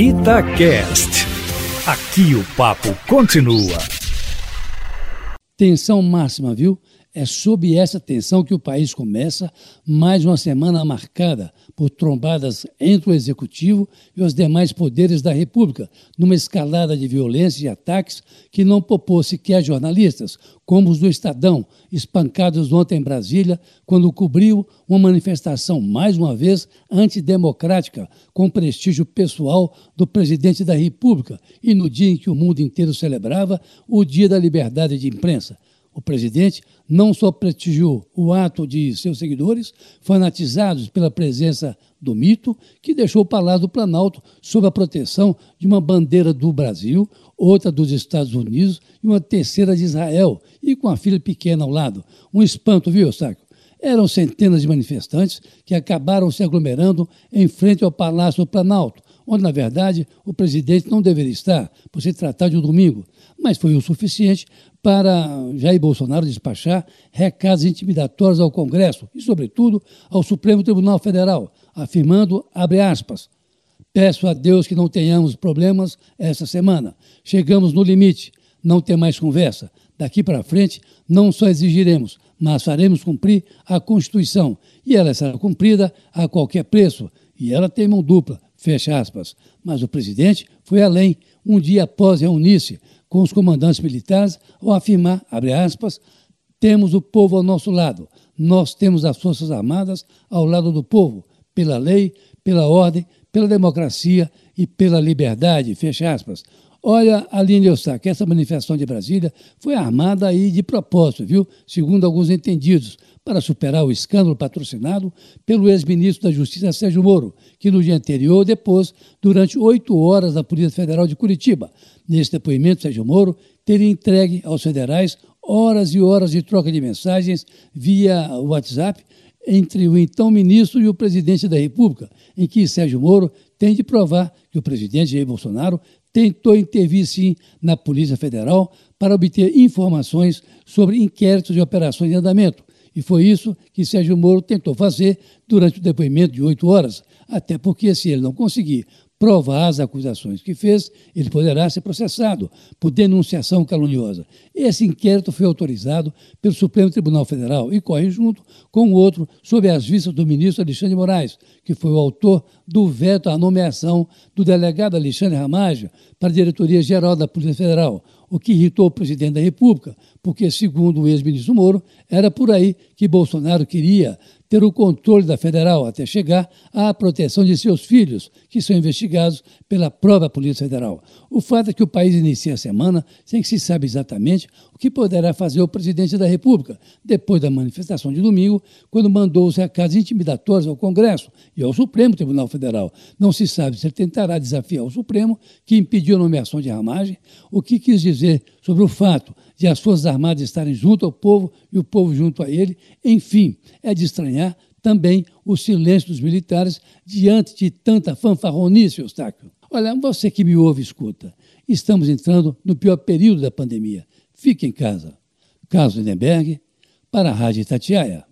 Itacast. Aqui o papo continua. Tensão máxima, viu? É sob essa tensão que o país começa mais uma semana marcada por trombadas entre o Executivo e os demais poderes da República, numa escalada de violência e ataques que não poupou sequer jornalistas, como os do Estadão, espancados ontem em Brasília, quando cobriu uma manifestação, mais uma vez, antidemocrática, com prestígio pessoal do presidente da República, e no dia em que o mundo inteiro celebrava o Dia da Liberdade de Imprensa. O presidente não só prestigiou o ato de seus seguidores, fanatizados pela presença do mito, que deixou o Palácio do Planalto sob a proteção de uma bandeira do Brasil, outra dos Estados Unidos e uma terceira de Israel, e com a filha pequena ao lado. Um espanto, viu, Eustáquio? Eram centenas de manifestantes que acabaram se aglomerando em frente ao Palácio do Planalto, onde, na verdade, o presidente não deveria estar, por se tratar de um domingo, mas foi o suficiente para Jair Bolsonaro despachar recados intimidatórios ao Congresso e, sobretudo, ao Supremo Tribunal Federal, afirmando, abre aspas, peço a Deus que não tenhamos problemas essa semana. Chegamos no limite, não tem mais conversa. Daqui para frente, não só exigiremos, mas faremos cumprir a Constituição. E ela será cumprida a qualquer preço. E ela tem mão dupla, fecha aspas. Mas o presidente foi além, um dia após reunir-se com os comandantes militares ao afirmar, abre aspas, temos o povo ao nosso lado, nós temos as Forças Armadas ao lado do povo, pela lei, pela ordem, pela democracia e pela liberdade, fecha aspas. Olha, Aline Eustáquio, essa manifestação de Brasília foi armada aí de propósito, viu? Segundo alguns entendidos, para superar o escândalo patrocinado pelo ex-ministro da Justiça Sérgio Moro, que no dia anterior depôs durante oito horas na Polícia Federal de Curitiba. Nesse depoimento, Sérgio Moro teria entregue aos federais horas e horas de troca de mensagens via WhatsApp entre o então ministro e o presidente da República, em que Sérgio Moro tem de provar que o presidente Jair Bolsonaro tentou intervir sim na Polícia Federal para obter informações sobre inquéritos e operações em andamento, e foi isso que Sérgio Moro tentou fazer durante o depoimento de oito horas, até porque, se ele não conseguir provar as acusações que fez, ele poderá ser processado por denunciação caluniosa. Esse inquérito foi autorizado pelo Supremo Tribunal Federal e corre junto com outro sob as vistas do ministro Alexandre Moraes, que foi o autor do veto à nomeação do delegado Alexandre Ramagem para a diretoria geral da Polícia Federal, o que irritou o presidente da República, porque, segundo o ex-ministro Moro, era por aí que Bolsonaro queria ter o controle da federal até chegar à proteção de seus filhos, que são investigados pela própria Polícia Federal. O fato é que o país inicia a semana sem que se saiba exatamente o que poderá fazer o presidente da República, depois da manifestação de domingo, quando mandou os recados intimidatórios ao Congresso e ao Supremo Tribunal Federal. Não se sabe se ele tentará desafiar o Supremo, que impediu a nomeação de Ramagem, o que quis dizer sobre o fato de as Forças Armadas estarem junto ao povo e o povo junto a ele. Enfim, é de estranhar também o silêncio dos militares diante de tanta fanfarronice, Eustáquio. Olha, você que me ouve, escuta. Estamos entrando no pior período da pandemia. Fique em casa. Carlos Lindenberg, para a Rádio Itatiaia.